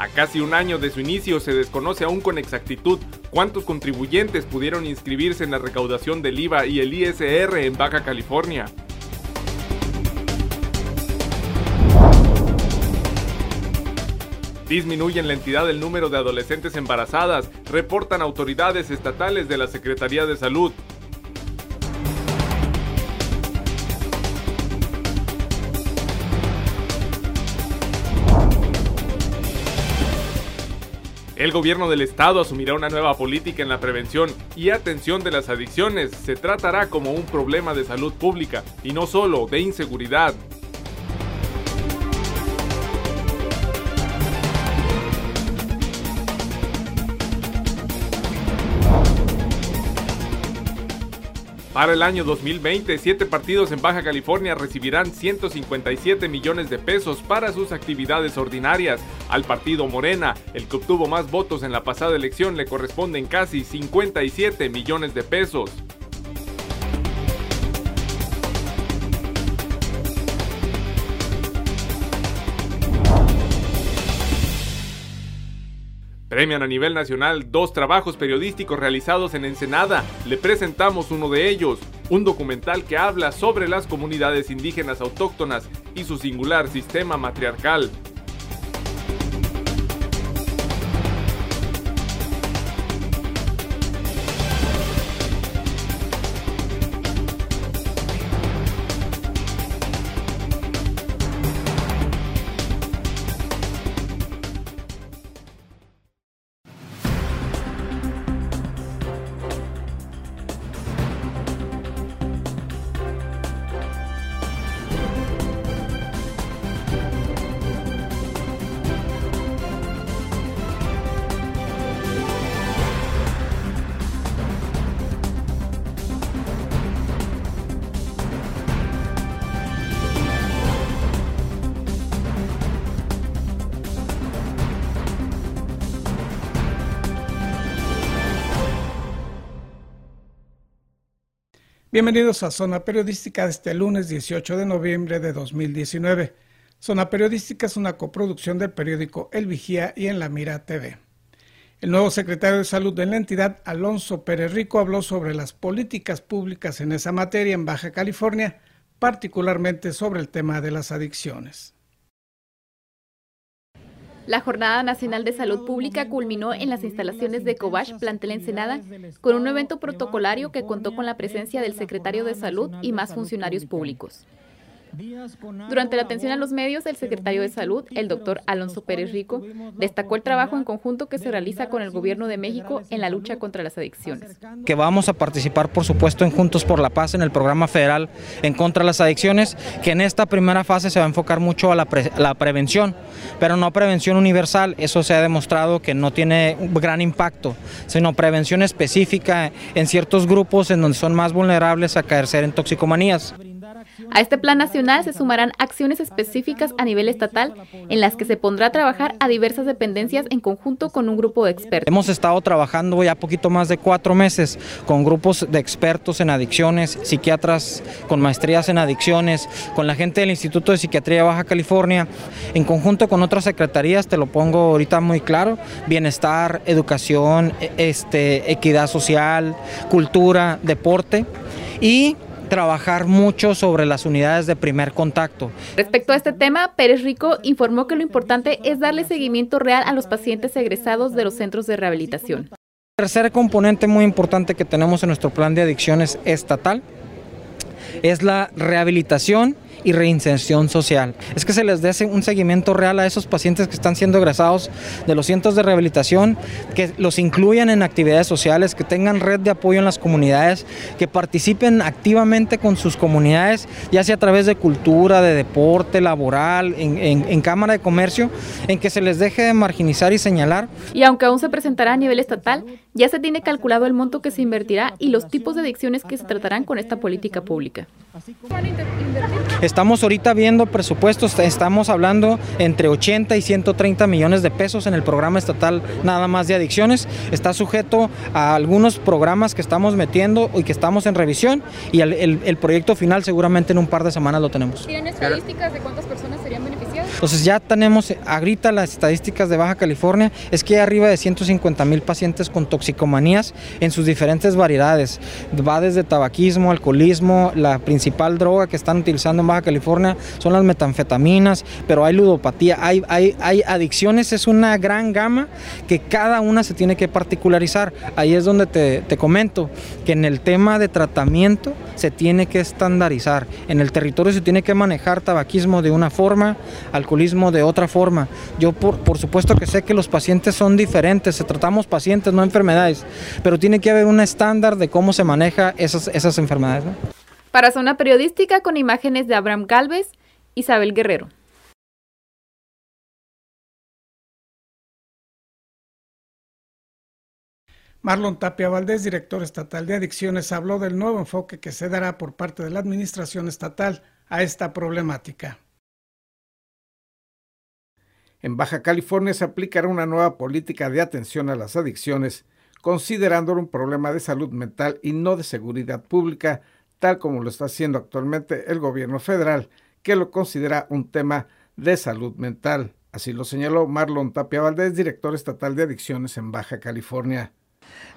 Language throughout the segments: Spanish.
A casi un año de su inicio se desconoce aún con exactitud cuántos contribuyentes pudieron inscribirse en la recaudación del IVA y el ISR en Baja California. Disminuye en la entidad el número de adolescentes embarazadas, reportan autoridades estatales de la Secretaría de Salud. El gobierno del estado asumirá una nueva política en la prevención y atención de las adicciones. Se tratará como un problema de salud pública y no solo de inseguridad. Para el año 2020, siete partidos en Baja California recibirán 157 millones de pesos para sus actividades ordinarias. Al partido Morena, el que obtuvo más votos en la pasada elección, le corresponden casi 57 millones de pesos. Premian a nivel nacional dos trabajos periodísticos realizados en Ensenada. Le presentamos uno de ellos, un documental que habla sobre las comunidades indígenas autóctonas y su singular sistema matriarcal. Bienvenidos a Zona Periodística de este lunes 18 de noviembre de 2019. Zona Periodística es una coproducción del periódico El Vigía y en La Mira TV. El nuevo secretario de Salud de la entidad, Alonso Pérez Rico, habló sobre las políticas públicas en esa materia en Baja California, particularmente sobre el tema de las adicciones. La Jornada Nacional de Salud Pública culminó en las instalaciones de Cobach, plantel Ensenada, con un evento protocolario que contó con la presencia del secretario de Salud y más funcionarios públicos. Durante la atención a los medios, el secretario de Salud, el doctor Alonso Pérez Rico, destacó el trabajo en conjunto que se realiza con el Gobierno de México en la lucha contra las adicciones. Que vamos a participar, por supuesto, en Juntos por la Paz, en el programa federal en contra de las adicciones, que en esta primera fase se va a enfocar mucho a la, la prevención, pero no prevención universal, eso se ha demostrado que no tiene gran impacto, sino prevención específica en ciertos grupos en donde son más vulnerables a caer en toxicomanías. A este plan nacional se sumarán acciones específicas a nivel estatal en las que se pondrá a trabajar a diversas dependencias en conjunto con un grupo de expertos. Hemos estado trabajando ya poquito más de cuatro meses con grupos de expertos en adicciones, psiquiatras con maestrías en adicciones, con la gente del Instituto de Psiquiatría de Baja California, en conjunto con otras secretarías, te lo pongo ahorita muy claro, bienestar, educación, e, este, equidad social, cultura, deporte y trabajar mucho sobre las unidades de primer contacto. Respecto a este tema, Pérez Rico informó que lo importante es darle seguimiento real a los pacientes egresados de los centros de rehabilitación. tercer componente muy importante que tenemos en nuestro plan de adicciones estatal es la rehabilitación y reinserción social. Es que se les dé un seguimiento real a esos pacientes que están siendo egresados de los cientos de rehabilitación, que los incluyan en actividades sociales, que tengan red de apoyo en las comunidades, que participen activamente con sus comunidades, ya sea a través de cultura, de deporte, laboral, en, en Cámara de Comercio, en que se les deje de marginizar y señalar. Y aunque aún se presentará a nivel estatal, ya se tiene calculado el monto que se invertirá y los tipos de adicciones que se tratarán con esta política pública. Estamos ahorita viendo presupuestos, estamos hablando entre 80 y 130 millones de pesos en el programa estatal nada más de adicciones. Está sujeto a algunos programas que estamos metiendo y que estamos en revisión y el, proyecto final seguramente en un par de semanas lo tenemos. ¿Tienen estadísticas de cuántas personas? Entonces ya tenemos, ahorita las estadísticas de Baja California es que hay arriba de 150 mil pacientes con toxicomanías en sus diferentes variedades. Va desde tabaquismo, alcoholismo, la principal droga que están utilizando en Baja California son las metanfetaminas, pero hay ludopatía, hay adicciones, es una gran gama que cada una se tiene que particularizar. Ahí es donde te, te comento que en el tema de tratamiento se tiene que estandarizar. En el territorio se tiene que manejar tabaquismo de una forma, alcoholismo de otra forma. Yo por, por supuesto que sé que los pacientes son diferentes, se tratamos pacientes, no enfermedades, pero tiene que haber un estándar de cómo se maneja esas, esas enfermedades. Para Zona Periodística con imágenes de Abraham Galvez, Isabel Guerrero. Marlon Tapia Valdés, director estatal de adicciones, habló del nuevo enfoque que se dará por parte de la administración estatal a esta problemática. En Baja California se aplicará una nueva política de atención a las adicciones, considerándolo un problema de salud mental y no de seguridad pública, tal como lo está haciendo actualmente el gobierno federal, que lo considera un tema de salud mental. Así lo señaló Marlon Tapia Valdés, director estatal de adicciones en Baja California.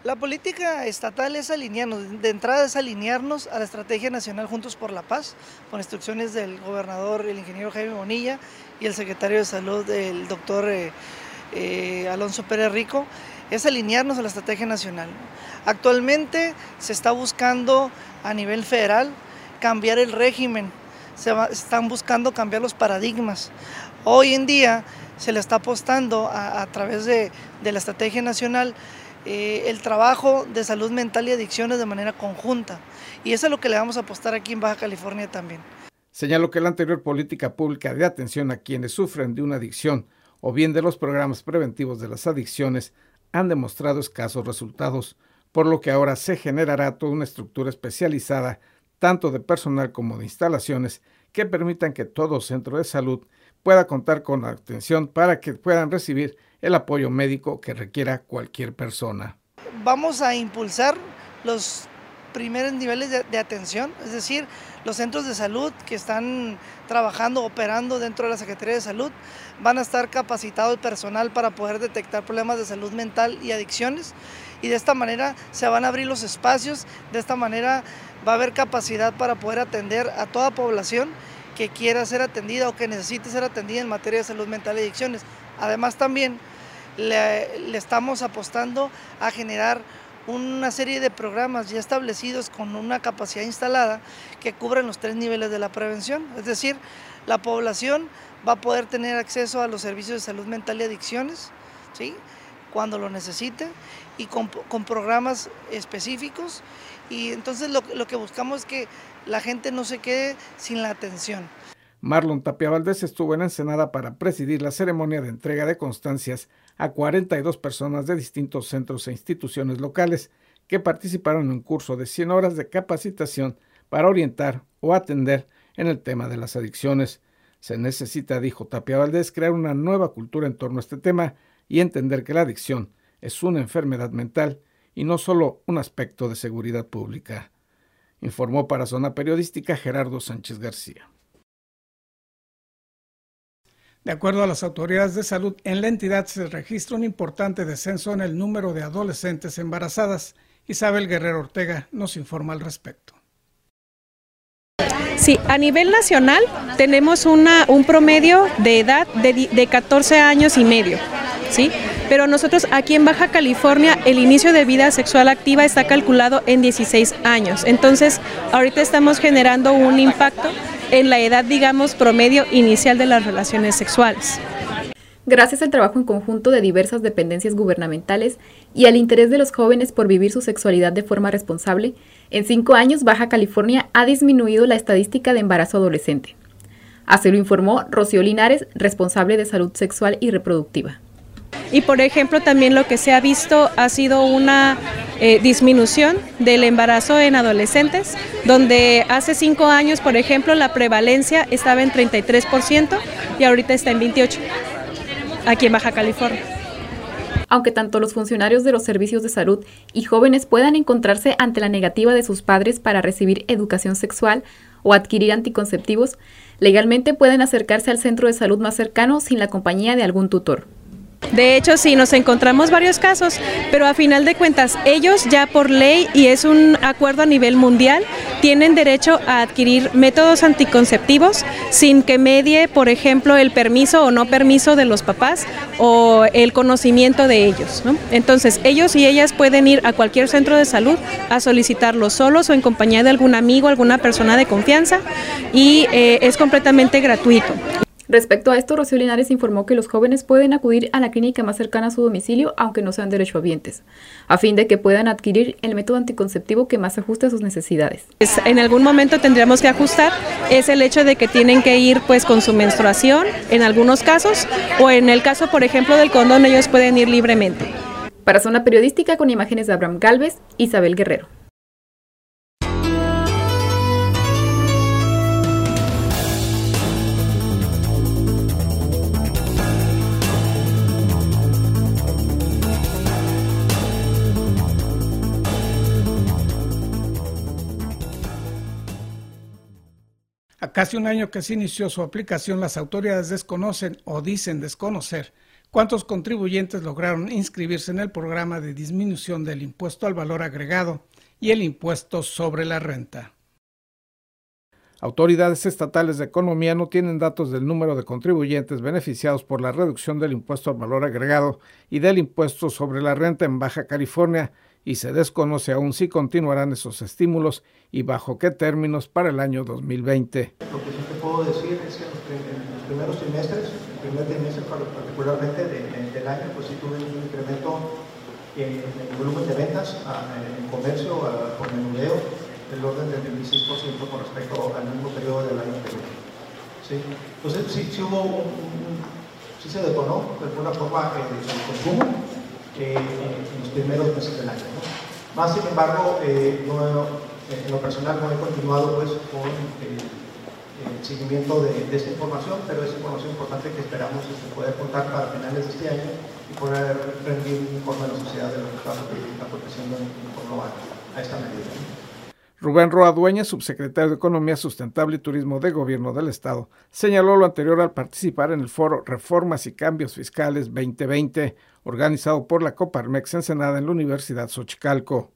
La política estatal es alinearnos, de entrada es alinearnos a la Estrategia Nacional Juntos por la Paz, con instrucciones del gobernador, el ingeniero Jaime Bonilla, y el secretario de Salud, el doctor eh, eh, Alonso Pérez Rico, es alinearnos a la Estrategia Nacional. Actualmente se está buscando a nivel federal cambiar el régimen, se están buscando cambiar los paradigmas. Hoy en día se le está apostando a, través de la Estrategia Nacional eh, el trabajo de salud mental y adicciones de manera conjunta. Y eso es lo que le vamos a apostar aquí en Baja California también. Señaló que la anterior política pública de atención a quienes sufren de una adicción o bien de los programas preventivos de las adicciones han demostrado escasos resultados, por lo que ahora se generará toda una estructura especializada, tanto de personal como de instalaciones, que permitan que todo centro de salud pueda contar con atención para que puedan recibir el apoyo médico que requiera cualquier persona. Vamos a impulsar los primeros niveles de, atención, es decir, los centros de salud que están trabajando, operando dentro de la Secretaría de Salud, van a estar capacitado el personal para poder detectar problemas de salud mental y adicciones y de esta manera se van a abrir los espacios, de esta manera va a haber capacidad para poder atender a toda población que quiera ser atendida o que necesite ser atendida en materia de salud mental y adicciones. Además también le, estamos apostando a generar una serie de programas ya establecidos con una capacidad instalada que cubren los tres niveles de la prevención. Es decir, la población va a poder tener acceso a los servicios de salud mental y adicciones, ¿sí? cuando lo necesite, y con, con programas específicos. Y entonces lo, lo, que buscamos es que la gente no se quede sin la atención. Marlon Tapia Valdés estuvo en Ensenada para presidir la ceremonia de entrega de constancias a 42 personas de distintos centros e instituciones locales que participaron en un curso de 100 horas de capacitación para orientar o atender en el tema de las adicciones. Se necesita, dijo Tapia Valdés, crear una nueva cultura en torno a este tema y entender que la adicción es una enfermedad mental y no solo un aspecto de seguridad pública. Informó para Zona Periodística Gerardo Sánchez García. De acuerdo a las autoridades de salud, en la entidad se registra un importante descenso en el número de adolescentes embarazadas. Isabel Guerrero Ortega nos informa al respecto. Sí, a nivel nacional tenemos una, un promedio de edad de, de 14 años y medio, ¿sí? Pero nosotros aquí en Baja California el inicio de vida sexual activa está calculado en 16 años. Entonces, ahorita estamos generando un impacto en la edad, digamos, promedio inicial de las relaciones sexuales. Gracias al trabajo en conjunto de diversas dependencias gubernamentales y al interés de los jóvenes por vivir su sexualidad de forma responsable, en cinco años Baja California ha disminuido la estadística de embarazo adolescente. Así lo informó Rocío Linares, responsable de salud sexual y reproductiva. Y por ejemplo también lo que se ha visto ha sido una eh, disminución del embarazo en adolescentes, donde hace cinco años, por ejemplo, la prevalencia estaba en 33% y ahorita está en 28% aquí en Baja California. Aunque tanto los funcionarios de los servicios de salud y jóvenes puedan encontrarse ante la negativa de sus padres para recibir educación sexual, o adquirir anticonceptivos, legalmente pueden acercarse al centro de salud más cercano sin la compañía de algún tutor. De hecho, sí, nos encontramos varios casos, pero a final de cuentas, ellos ya por ley, y es un acuerdo a nivel mundial, tienen derecho a adquirir métodos anticonceptivos sin que medie, por ejemplo, el permiso o no permiso de los papás o el conocimiento de ellos. Entonces, ellos y ellas pueden ir a cualquier centro de salud a solicitarlo solos o en compañía de algún amigo, alguna persona de confianza, y eh, es completamente gratuito. Respecto a esto, Rocío Linares informó que los jóvenes pueden acudir a la clínica más cercana a su domicilio, aunque no sean derechohabientes, a fin de que puedan adquirir el método anticonceptivo que más ajuste a sus necesidades. En algún momento tendríamos que ajustar es el hecho de que tienen que ir pues con su menstruación en algunos casos o en el caso, por ejemplo, del condón ellos pueden ir libremente. Para Zona Periodística con imágenes de Abraham Galvez, Isabel Guerrero. Casi un año que se inició su aplicación, las autoridades desconocen o dicen desconocer cuántos contribuyentes lograron inscribirse en el programa de disminución del impuesto al valor agregado y el impuesto sobre la renta. Autoridades estatales de economía no tienen datos del número de contribuyentes beneficiados por la reducción del impuesto al valor agregado y del impuesto sobre la renta en Baja California y se desconoce aún si continuarán esos estímulos y bajo qué términos para el año 2020. Lo que sí te puedo decir es que en los primeros trimestres, el primer trimestre particularmente del año, pues sí tuve un incremento en, el volumen de ventas, en comercio, por menudeo, del orden del 26% con respecto al mismo periodo del año anterior. ¿Sí? Entonces sí, sí hubo un, sí se detonó de alguna forma el consumo, en los primeros meses del año. Más sin embargo, eh, en lo personal no he continuado pues, con el, seguimiento de, esta información, pero es información importante que esperamos pueda contar para finales de este año y poder rendir un informe a la sociedad de los resultados que está aconteciendo en torno a, a esta medida. Rubén Roa Dueña, subsecretario de Economía Sustentable y Turismo de Gobierno del Estado, señaló lo anterior al participar en el foro Reformas y Cambios Fiscales 2020, organizado por la Coparmex Ensenada en la Universidad Xochicalco.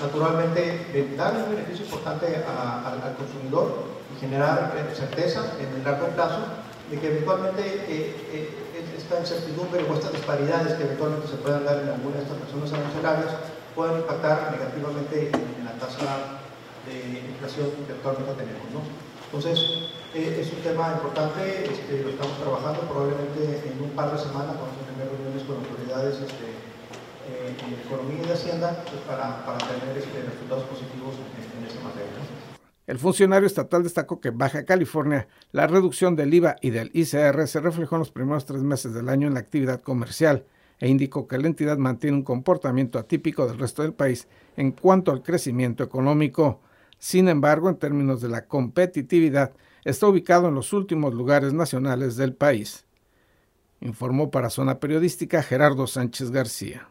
Naturalmente, dar un beneficio importante al consumidor y generar certeza en el largo plazo de que eventualmente eh, eh, esta incertidumbre o estas disparidades que eventualmente se puedan dar en algunas de estas personas arancelarias puedan impactar negativamente en, la tasa de inflación que actualmente tenemos. ¿no? Entonces, es un tema importante, este, lo estamos trabajando probablemente en un par de semanas, vamos a tener reuniones con autoridades este, eh, Economía y de Hacienda pues, para, tener este, resultados positivos en, en esta materia. El funcionario estatal destacó que Baja California la reducción del IVA y del ICR se reflejó en los primeros tres meses del año en la actividad comercial e indicó que la entidad mantiene un comportamiento atípico del resto del país en cuanto al crecimiento económico. Sin embargo, en términos de la competitividad, está ubicado en los últimos lugares nacionales del país. Informó para Zona Periodística Gerardo Sánchez García.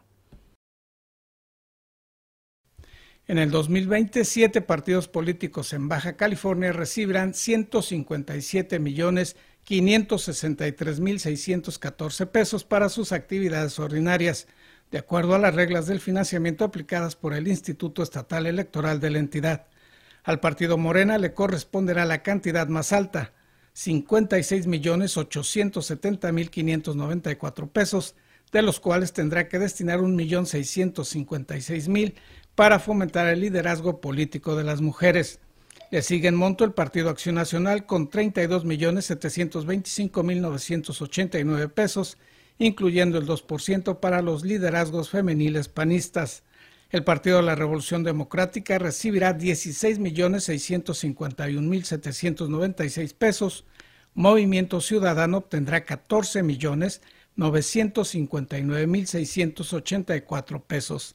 En el 2020, siete partidos políticos en Baja California recibirán 157 millones 563 mil 614 pesos para sus actividades ordinarias, de acuerdo a las reglas del financiamiento aplicadas por el Instituto Estatal Electoral de la entidad. Al partido Morena le corresponderá la cantidad más alta, 56 millones 870 mil 594 pesos, de los cuales tendrá que destinar un millón 656 mil para fomentar el liderazgo político de las mujeres. Le sigue en monto el Partido Acción Nacional con 32 millones 725 mil 989 pesos, incluyendo el 2% para los liderazgos femeniles panistas. El Partido de la Revolución Democrática recibirá 16.651.796 pesos. Movimiento Ciudadano obtendrá 14.959.684 pesos.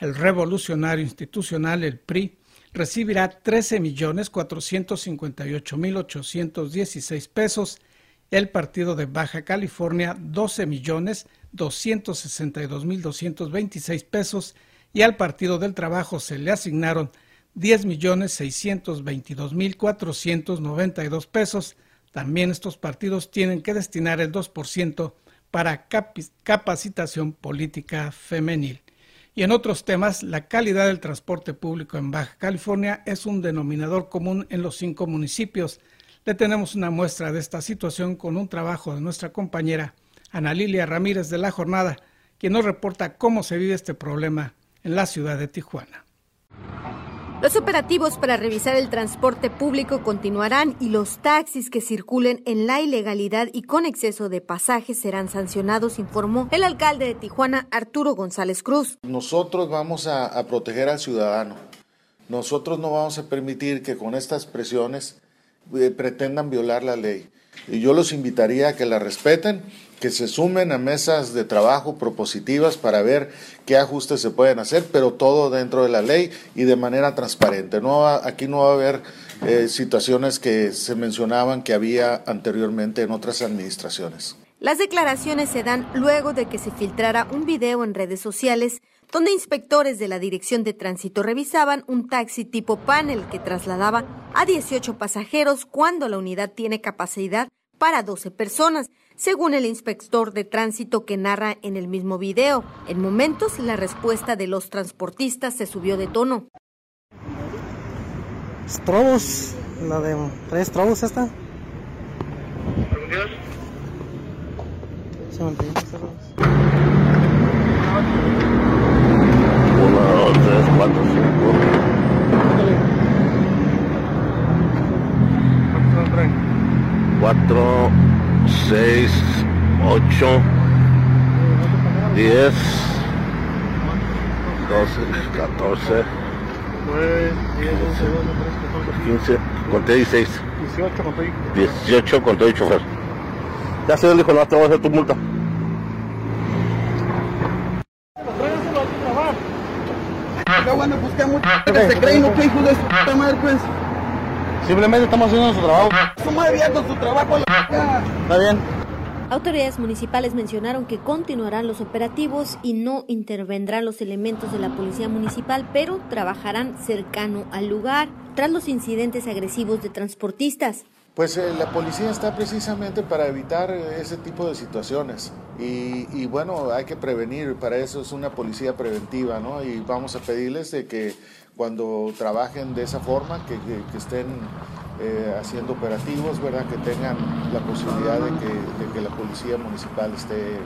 El Revolucionario Institucional, el PRI, recibirá 13.458.816 pesos. El Partido de Baja California, 12.262.226 pesos y al Partido del Trabajo se le asignaron 10.622.492 pesos. También estos partidos tienen que destinar el 2% para capacitación política femenil. Y en otros temas, la calidad del transporte público en Baja California es un denominador común en los cinco municipios. Le tenemos una muestra de esta situación con un trabajo de nuestra compañera Ana Lilia Ramírez de la Jornada, quien nos reporta cómo se vive este problema en la ciudad de Tijuana. Los operativos para revisar el transporte público continuarán y los taxis que circulen en la ilegalidad y con exceso de pasajes serán sancionados, informó el alcalde de Tijuana, Arturo González Cruz. Nosotros vamos a, a proteger al ciudadano. Nosotros no vamos a permitir que con estas presiones eh, pretendan violar la ley. Y yo los invitaría a que la respeten, que se sumen a mesas de trabajo propositivas para ver qué ajustes se pueden hacer, pero todo dentro de la ley y de manera transparente. No, aquí no va a haber eh, situaciones que se mencionaban que había anteriormente en otras administraciones. Las declaraciones se dan luego de que se filtrara un video en redes sociales donde inspectores de la Dirección de Tránsito revisaban un taxi tipo panel que trasladaba a 18 pasajeros cuando la unidad tiene capacidad para 12 personas, según el inspector de tránsito que narra en el mismo video. En momentos, la respuesta de los transportistas se subió de tono. Strobos, la de tres Strobos esta. tres, cuatro, cinco. Cuatro, 8, 10, 12, 14, 15, conté 16. 18 conté 18 conté 8 chofer. Ya se dijo, no, te voy a hacer tu multa. Pues que mucha se creen, no que hijos de su puta madre. Simplemente estamos haciendo nuestro trabajo. Su madre su trabajo, Está bien. Autoridades municipales mencionaron que continuarán los operativos y no intervendrán los elementos de la policía municipal, pero trabajarán cercano al lugar tras los incidentes agresivos de transportistas. Pues eh, la policía está precisamente para evitar eh, ese tipo de situaciones y, bueno, hay que prevenir, para eso es una policía preventiva, ¿no? Y vamos a pedirles de que cuando trabajen de esa forma, que, estén eh, haciendo operativos, ¿verdad? Que tengan la posibilidad de que, la policía municipal esté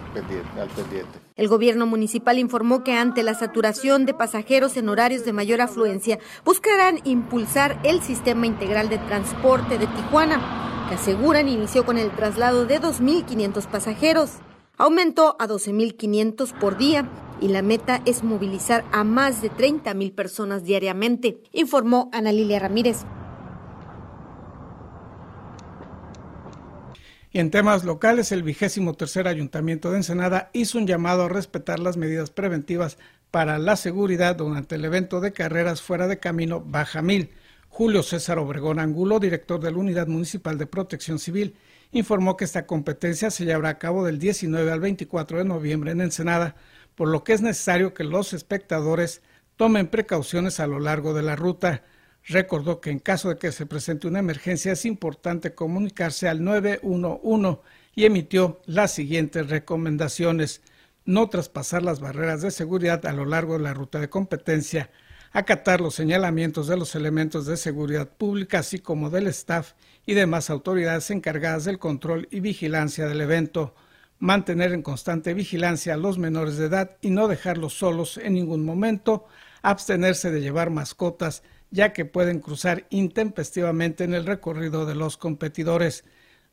al pendiente. El gobierno municipal informó que ante la saturación de pasajeros en horarios de mayor afluencia, buscarán impulsar el sistema integral de transporte de Tijuana, que aseguran inició con el traslado de 2.500 pasajeros. Aumentó a 12.500 por día y la meta es movilizar a más de 30.000 personas diariamente, informó Ana Lilia Ramírez. Y en temas locales, el vigésimo tercer ayuntamiento de Ensenada hizo un llamado a respetar las medidas preventivas para la seguridad durante el evento de carreras fuera de camino Baja Mil. Julio César Obregón Angulo, director de la Unidad Municipal de Protección Civil, informó que esta competencia se llevará a cabo del 19 al 24 de noviembre en Ensenada, por lo que es necesario que los espectadores tomen precauciones a lo largo de la ruta. Recordó que en caso de que se presente una emergencia es importante comunicarse al 911 y emitió las siguientes recomendaciones. No traspasar las barreras de seguridad a lo largo de la ruta de competencia, acatar los señalamientos de los elementos de seguridad pública, así como del staff y demás autoridades encargadas del control y vigilancia del evento, mantener en constante vigilancia a los menores de edad y no dejarlos solos en ningún momento, abstenerse de llevar mascotas ya que pueden cruzar intempestivamente en el recorrido de los competidores.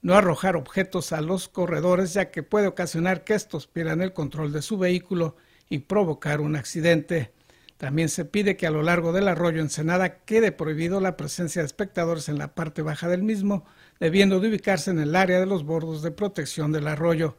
No arrojar objetos a los corredores, ya que puede ocasionar que estos pierdan el control de su vehículo y provocar un accidente. También se pide que a lo largo del arroyo Ensenada quede prohibido la presencia de espectadores en la parte baja del mismo, debiendo de ubicarse en el área de los bordos de protección del arroyo.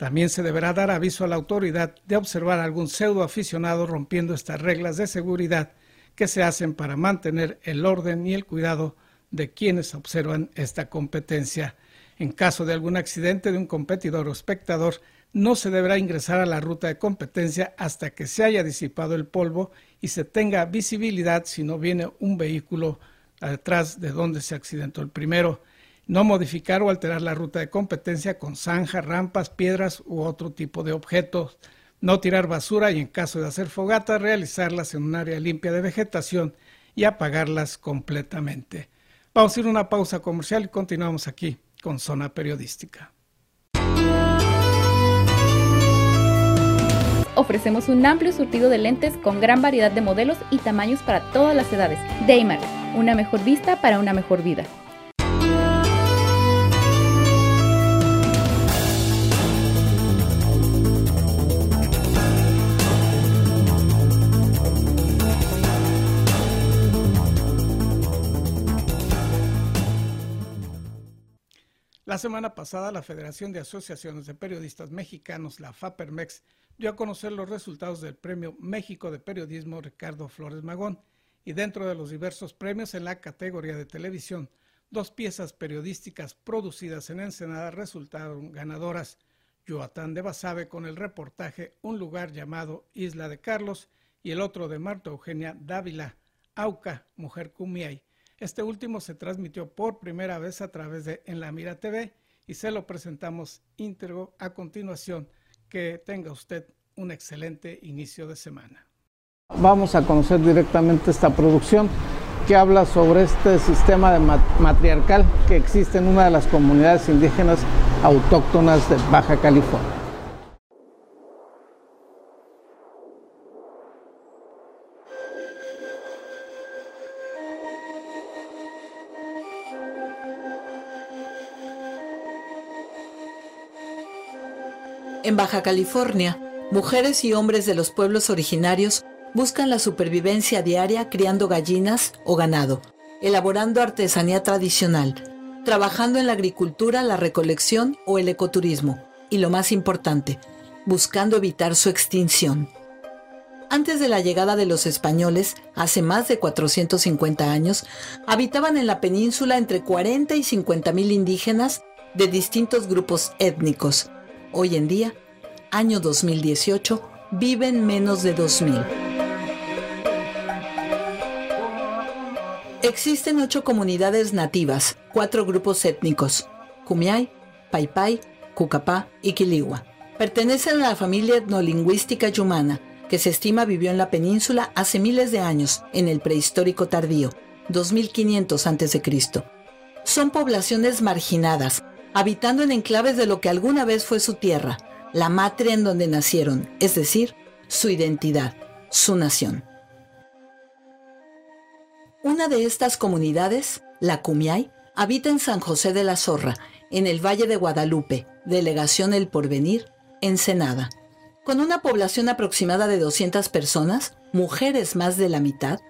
También se deberá dar aviso a la autoridad de observar a algún pseudo aficionado rompiendo estas reglas de seguridad que se hacen para mantener el orden y el cuidado de quienes observan esta competencia. En caso de algún accidente de un competidor o espectador, no se deberá ingresar a la ruta de competencia hasta que se haya disipado el polvo y se tenga visibilidad si no viene un vehículo detrás de donde se accidentó el primero. No modificar o alterar la ruta de competencia con zanja, rampas, piedras u otro tipo de objetos. No tirar basura y en caso de hacer fogatas, realizarlas en un área limpia de vegetación y apagarlas completamente. Vamos a ir a una pausa comercial y continuamos aquí con Zona Periodística. ofrecemos un amplio surtido de lentes con gran variedad de modelos y tamaños para todas las edades. Daymar, una mejor vista para una mejor vida. Semana pasada, la Federación de Asociaciones de Periodistas Mexicanos, la FAPERMEX, dio a conocer los resultados del Premio México de Periodismo Ricardo Flores Magón y dentro de los diversos premios en la categoría de televisión, dos piezas periodísticas producidas en Ensenada resultaron ganadoras. Yuatán de Basabe con el reportaje Un lugar llamado Isla de Carlos y el otro de Marta Eugenia Dávila, Auca, Mujer Cumiay este último se transmitió por primera vez a través de En la Mira TV y se lo presentamos íntegro a continuación. Que tenga usted un excelente inicio de semana. Vamos a conocer directamente esta producción que habla sobre este sistema de matriarcal que existe en una de las comunidades indígenas autóctonas de Baja California. Baja California, mujeres y hombres de los pueblos originarios buscan la supervivencia diaria criando gallinas o ganado, elaborando artesanía tradicional, trabajando en la agricultura, la recolección o el ecoturismo, y lo más importante, buscando evitar su extinción. Antes de la llegada de los españoles, hace más de 450 años, habitaban en la península entre 40 y 50 mil indígenas de distintos grupos étnicos, Hoy en día, año 2018, viven menos de 2.000. Existen ocho comunidades nativas, cuatro grupos étnicos, Kumiai, Paipai, Cucapá y Quiligua. Pertenecen a la familia etnolingüística yumana, que se estima vivió en la península hace miles de años, en el prehistórico tardío, 2500 a.C. Son poblaciones marginadas, habitando en enclaves de lo que alguna vez fue su tierra, la matria en donde nacieron, es decir, su identidad, su nación. Una de estas comunidades, la Cumiay, habita en San José de la Zorra, en el Valle de Guadalupe, delegación El Porvenir, Ensenada. Con una población aproximada de 200 personas, mujeres más de la mitad,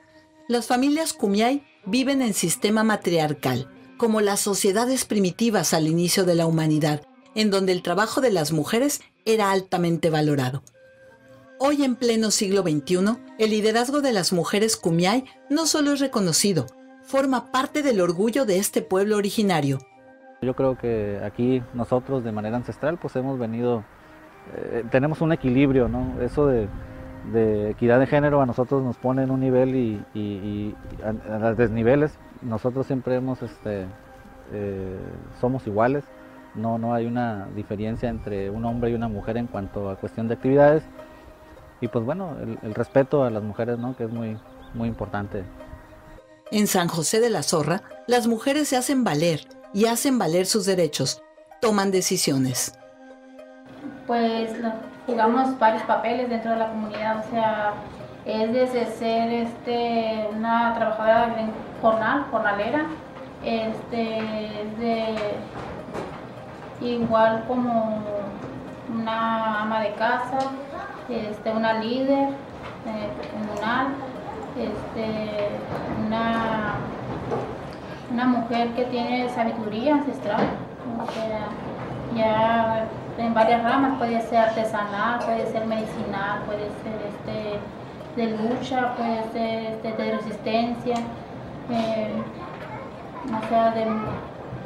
las familias Cumiay viven en sistema matriarcal, como las sociedades primitivas al inicio de la humanidad, en donde el trabajo de las mujeres era altamente valorado. Hoy en pleno siglo XXI, el liderazgo de las mujeres Kumiai no solo es reconocido, forma parte del orgullo de este pueblo originario. Yo creo que aquí nosotros de manera ancestral pues hemos venido, eh, tenemos un equilibrio, ¿no? Eso de, equidad de género a nosotros nos pone en un nivel y, a, los desniveles nosotros siempre hemos, este, eh, somos iguales, no, no hay una diferencia entre un hombre y una mujer en cuanto a cuestión de actividades. Y pues bueno, el, respeto a las mujeres, ¿no? que es muy, muy importante. En San José de la Zorra, las mujeres se hacen valer y hacen valer sus derechos, toman decisiones. Pues jugamos varios papeles dentro de la comunidad, o sea, es desde ser este, una trabajadora jornal, jornalera, este, de, igual como una ama de casa, este, una líder eh, comunal, este, una, una mujer que tiene sabiduría ancestral, ya en varias ramas, puede ser artesanal, puede ser medicinal, puede ser este, de lucha, puede ser de, resistencia, eh, o sea, de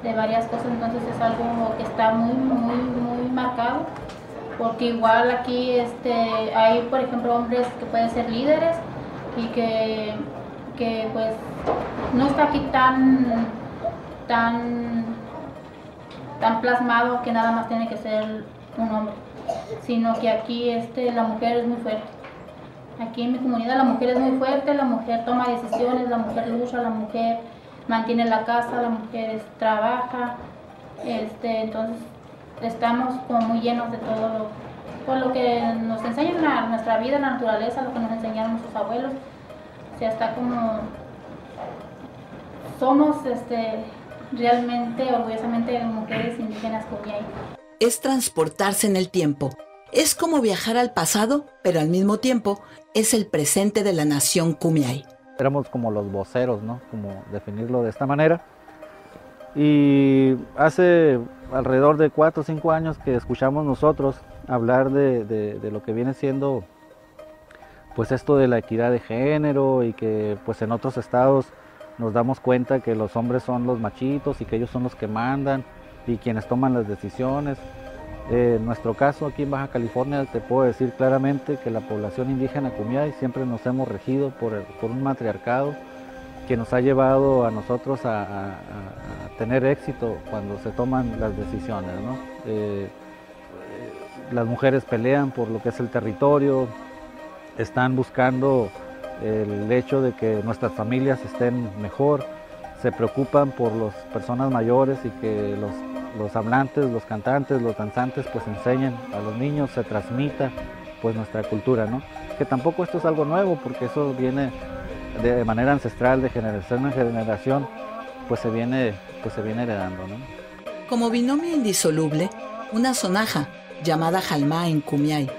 de varias cosas, entonces es algo que está muy, muy, muy marcado, porque igual aquí este, hay, por ejemplo, hombres que pueden ser líderes y que, que pues no está aquí tan, tan, tan plasmado que nada más tiene que ser un hombre, sino que aquí este, la mujer es muy fuerte. Aquí en mi comunidad la mujer es muy fuerte, la mujer toma decisiones, la mujer lucha, la mujer mantiene la casa, la mujer trabaja, este, entonces estamos como muy llenos de todo lo, por lo que nos enseña nuestra vida, la naturaleza, lo que nos enseñaron nuestros abuelos, o sea, está como somos este, realmente orgullosamente mujeres indígenas hay. Es transportarse en el tiempo. Es como viajar al pasado, pero al mismo tiempo es el presente de la nación Kumiai. Éramos como los voceros, ¿no? Como definirlo de esta manera. Y hace alrededor de cuatro o cinco años que escuchamos nosotros hablar de, de, lo que viene siendo pues esto de la equidad de género y que pues en otros estados nos damos cuenta que los hombres son los machitos y que ellos son los que mandan y quienes toman las decisiones. Eh, en nuestro caso aquí en Baja California te puedo decir claramente que la población indígena Kumiai siempre nos hemos regido por, por un matriarcado que nos ha llevado a nosotros a, tener éxito cuando se toman las decisiones. Eh, las mujeres pelean por lo que es el territorio, están buscando el hecho de que nuestras familias estén mejor, se preocupan por las personas mayores y que los, los, hablantes, los cantantes, los danzantes pues enseñen a los niños, se transmita pues nuestra cultura, ¿no? Que tampoco esto es algo nuevo porque eso viene de manera ancestral, de generación en generación, pues se viene, pues se viene heredando. Como binomio indisoluble, una sonaja llamada Jalmá en Kumiai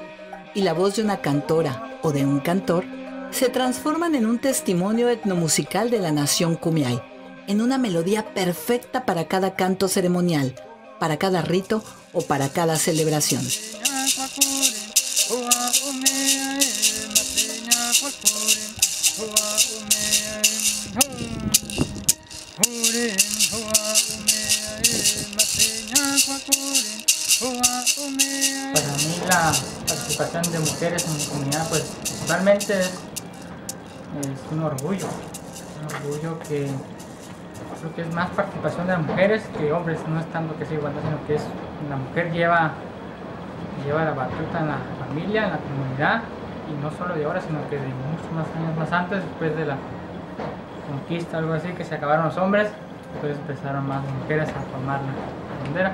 y la voz de una cantora o de un cantor se transforman en un testimonio etnomusical de la nación Kumiai, en una melodía perfecta para cada canto ceremonial, para cada rito o para cada celebración. Para mí la participación de mujeres en mi comunidad pues principalmente es es un orgullo, un orgullo que creo que es más participación de las mujeres que hombres, no es tanto que sea igualdad, sino que es la mujer lleva, lleva la batuta en la familia, en la comunidad, y no solo de ahora, sino que de muchos más años más antes, después de la conquista, algo así, que se acabaron los hombres, entonces empezaron más mujeres a formar la bandera,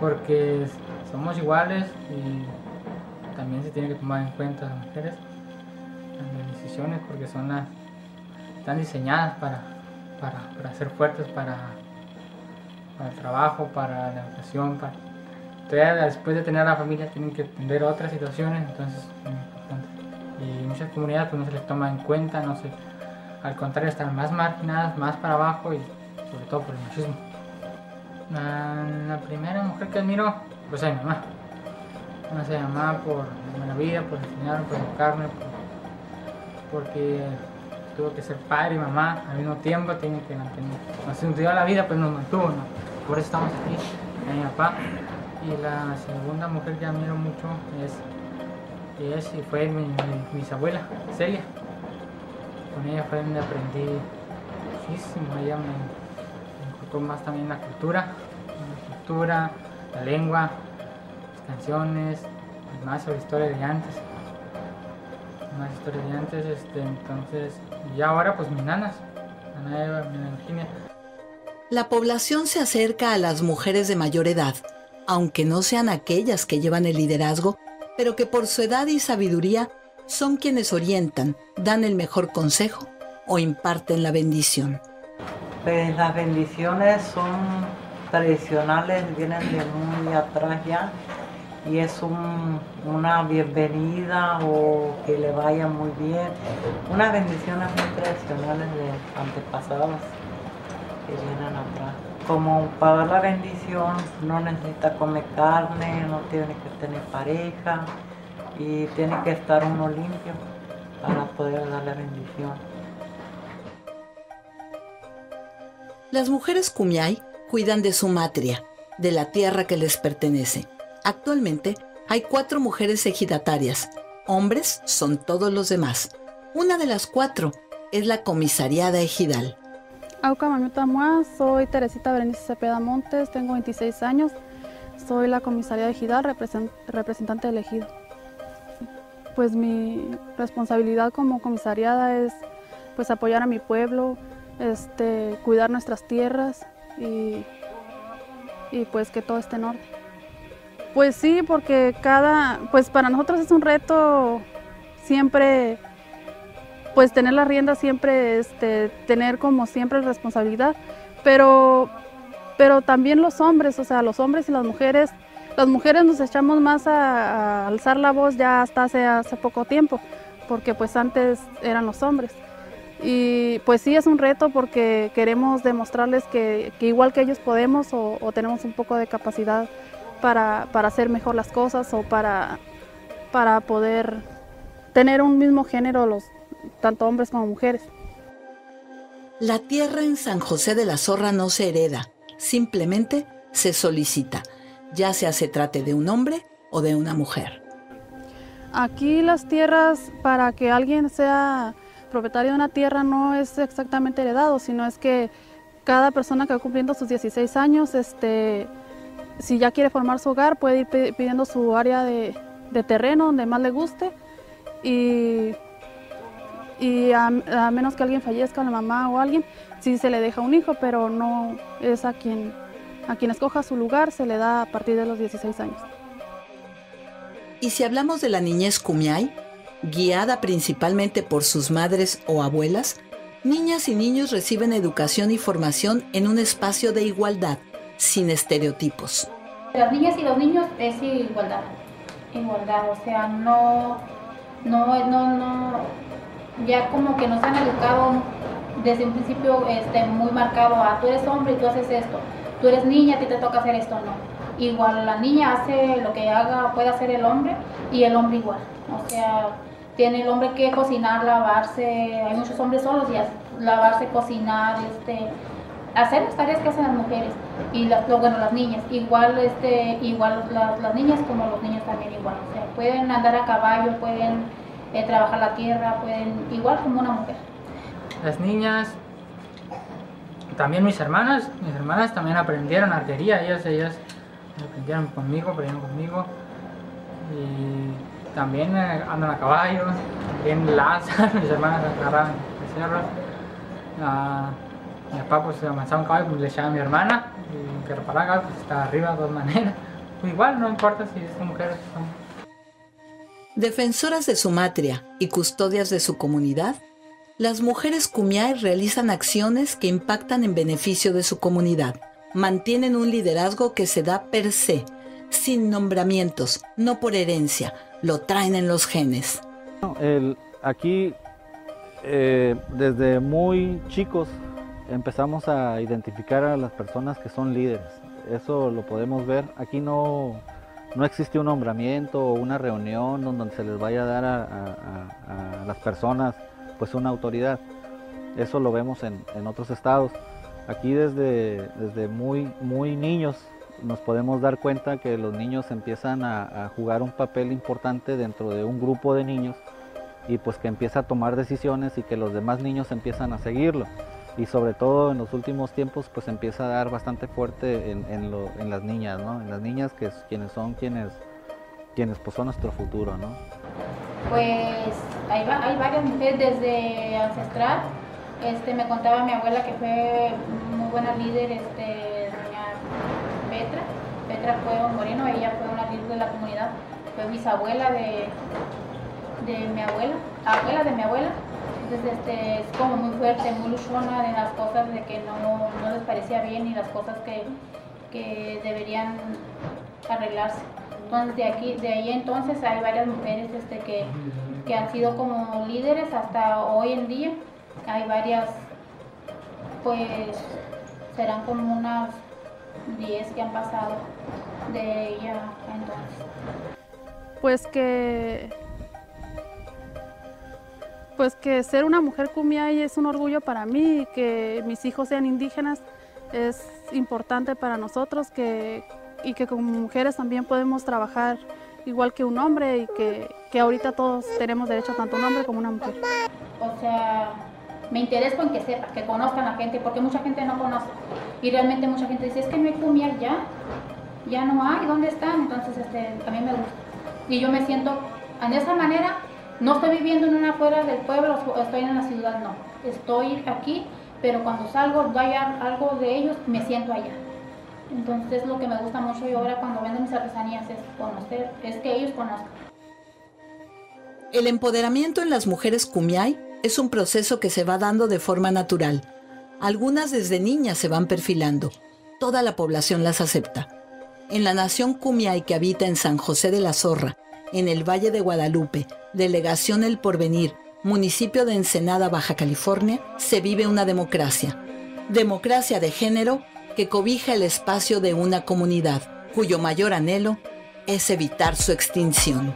porque somos iguales y también se tiene que tomar en cuenta las mujeres decisiones porque son las están diseñadas para, para, ser fuertes para, para, el trabajo, para la educación, para después de tener la familia tienen que atender otras situaciones, entonces es muy importante. Y muchas comunidades pues no se les toma en cuenta, no se, al contrario están más marginadas, más para abajo y sobre todo por el machismo. La, primera mujer que admiro pues es mi mamá. No sé, mamá por la vida, por enseñarme, por educarme, por porque tuvo que ser padre y mamá al mismo tiempo, tiene que mantener. Nos dio la vida, pues nos mantuvo, ¿no? Por eso estamos aquí, mi papá. Y la segunda mujer que admiro mucho es, es y fue mi, mi, bisabuela, Celia. Con ella fue donde aprendí muchísimo, ella me, me más también la cultura, la cultura, la lengua, las canciones, más sobre la historia de antes más antes, este, entonces, y ahora pues mis nanas, Ana Eva, mi Virginia. La población se acerca a las mujeres de mayor edad, aunque no sean aquellas que llevan el liderazgo, pero que por su edad y sabiduría son quienes orientan, dan el mejor consejo o imparten la bendición. Pues las bendiciones son tradicionales, vienen de muy atrás ya y es una bienvenida o que le vaya muy bien. Unas bendiciones muy tradicionales de antepasados que vienen atrás. Como para dar la bendición no necesita comer carne, no tiene que tener pareja y tiene que estar uno limpio para poder dar la bendición. Las mujeres Kumiai cuidan de su matria, de la tierra que les pertenece. Actualmente hay cuatro mujeres ejidatarias. Hombres son todos los demás. Una de las cuatro es la comisariada ejidal. Soy Teresita Berenice Cepeda Montes, tengo 26 años, soy la comisariada ejidal, representante elegido. Pues mi responsabilidad como comisariada es pues apoyar a mi pueblo, este, cuidar nuestras tierras y, y pues que todo esté en orden. Pues sí, porque cada, pues para nosotros es un reto siempre, pues tener la rienda siempre, este, tener como siempre responsabilidad, pero, pero también los hombres, o sea, los hombres y las mujeres, las mujeres nos echamos más a, alzar la voz ya hasta hace, poco tiempo, porque pues antes eran los hombres. Y pues sí es un reto porque queremos demostrarles que, igual que ellos podemos o, tenemos un poco de capacidad para, hacer mejor las cosas o para, para poder tener un mismo género los tanto hombres como mujeres. La tierra en San José de la Zorra no se hereda, simplemente se solicita, ya sea se trate de un hombre o de una mujer. Aquí las tierras para que alguien sea propietario de una tierra no es exactamente heredado, sino es que cada persona que va cumpliendo sus 16 años, este, si ya quiere formar su hogar, puede ir pidiendo su área de, terreno donde más le guste y, a, menos que alguien fallezca, la mamá o alguien, sí se le deja un hijo, pero no es a quien, a quien escoja su lugar, se le da a partir de los 16 años. Y si hablamos de la niñez Kumiai, guiada principalmente por sus madres o abuelas, niñas y niños reciben educación y formación en un espacio de igualdad, sin estereotipos. Las niñas y los niños es igualdad, igualdad, o sea, no, no, no, no, ya como que nos han educado desde un principio este, muy marcado a tú eres hombre y tú haces esto, tú eres niña, a ti te toca hacer esto, no. Igual la niña hace lo que haga, puede hacer el hombre y el hombre igual. O sea, tiene el hombre que cocinar, lavarse, hay muchos hombres solos y lavarse, cocinar, este, hacer las tareas que hacen las mujeres y las, bueno, las niñas, igual, este, igual las, niñas como los niños también igual, pueden andar a caballo, pueden eh, trabajar la tierra, pueden, igual como una mujer. Las niñas, también mis hermanas, mis hermanas también aprendieron artería, ellas, ellas aprendieron conmigo, aprendieron conmigo y también eh, andan a caballo, también lanzan, mis hermanas agarran el cerro. Mi papá pues se avanzaba un caballo, pues le echaba a mi hermana, y que reparaga pues está arriba de dos maneras. Pues igual, no importa si son mujeres o son... Defensoras de su matria y custodias de su comunidad, las mujeres Kumiai realizan acciones que impactan en beneficio de su comunidad. Mantienen un liderazgo que se da per se, sin nombramientos, no por herencia, lo traen en los genes. aquí, eh, desde muy chicos, empezamos a identificar a las personas que son líderes. Eso lo podemos ver. Aquí no, no existe un nombramiento o una reunión donde se les vaya a dar a, las personas pues una autoridad. Eso lo vemos en, en otros estados. Aquí desde, desde muy, muy niños nos podemos dar cuenta que los niños empiezan a, jugar un papel importante dentro de un grupo de niños y pues que empieza a tomar decisiones y que los demás niños empiezan a seguirlo. Y sobre todo en los últimos tiempos pues empieza a dar bastante fuerte en, las niñas, ¿no? En las niñas que quienes son quienes, quienes pues son nuestro futuro, ¿no? Pues hay, hay varias mujeres desde ancestral. Este, me contaba mi abuela que fue muy buena líder, este, Petra. Petra fue un moreno, ella fue una líder de la comunidad, fue bisabuela de, de mi abuela, abuela de mi abuela. Entonces este, es como muy fuerte, muy luchona de las cosas de que no, no les parecía bien y las cosas que, que deberían arreglarse. Entonces de aquí, de ahí entonces hay varias mujeres este, que, que han sido como líderes hasta hoy en día. Hay varias, pues serán como unas 10 que han pasado de ella entonces? Pues que pues que ser una mujer kumiai es un orgullo para mí que mis hijos sean indígenas es importante para nosotros que, y que como mujeres también podemos trabajar igual que un hombre y que, que ahorita todos tenemos derecho tanto un hombre como una mujer. O sea, me intereso en que sepa, que conozcan a la gente, porque mucha gente no conoce. Y realmente mucha gente dice, es que no hay cumbia ya, ya no hay, ¿dónde están? Entonces este, a mí me gusta. Y yo me siento, de esa manera, no estoy viviendo en una fuera del pueblo, estoy en la ciudad, no. Estoy aquí, pero cuando salgo, vaya algo de ellos, me siento allá. Entonces lo que me gusta mucho y ahora cuando vendo mis artesanías es conocer, es que ellos conozcan. El empoderamiento en las mujeres Kumiai es un proceso que se va dando de forma natural. Algunas desde niñas se van perfilando. Toda la población las acepta. En la nación Kumiai que habita en San José de la Zorra, en el Valle de Guadalupe, Delegación El Porvenir, municipio de Ensenada, Baja California, se vive una democracia. Democracia de género que cobija el espacio de una comunidad, cuyo mayor anhelo es evitar su extinción.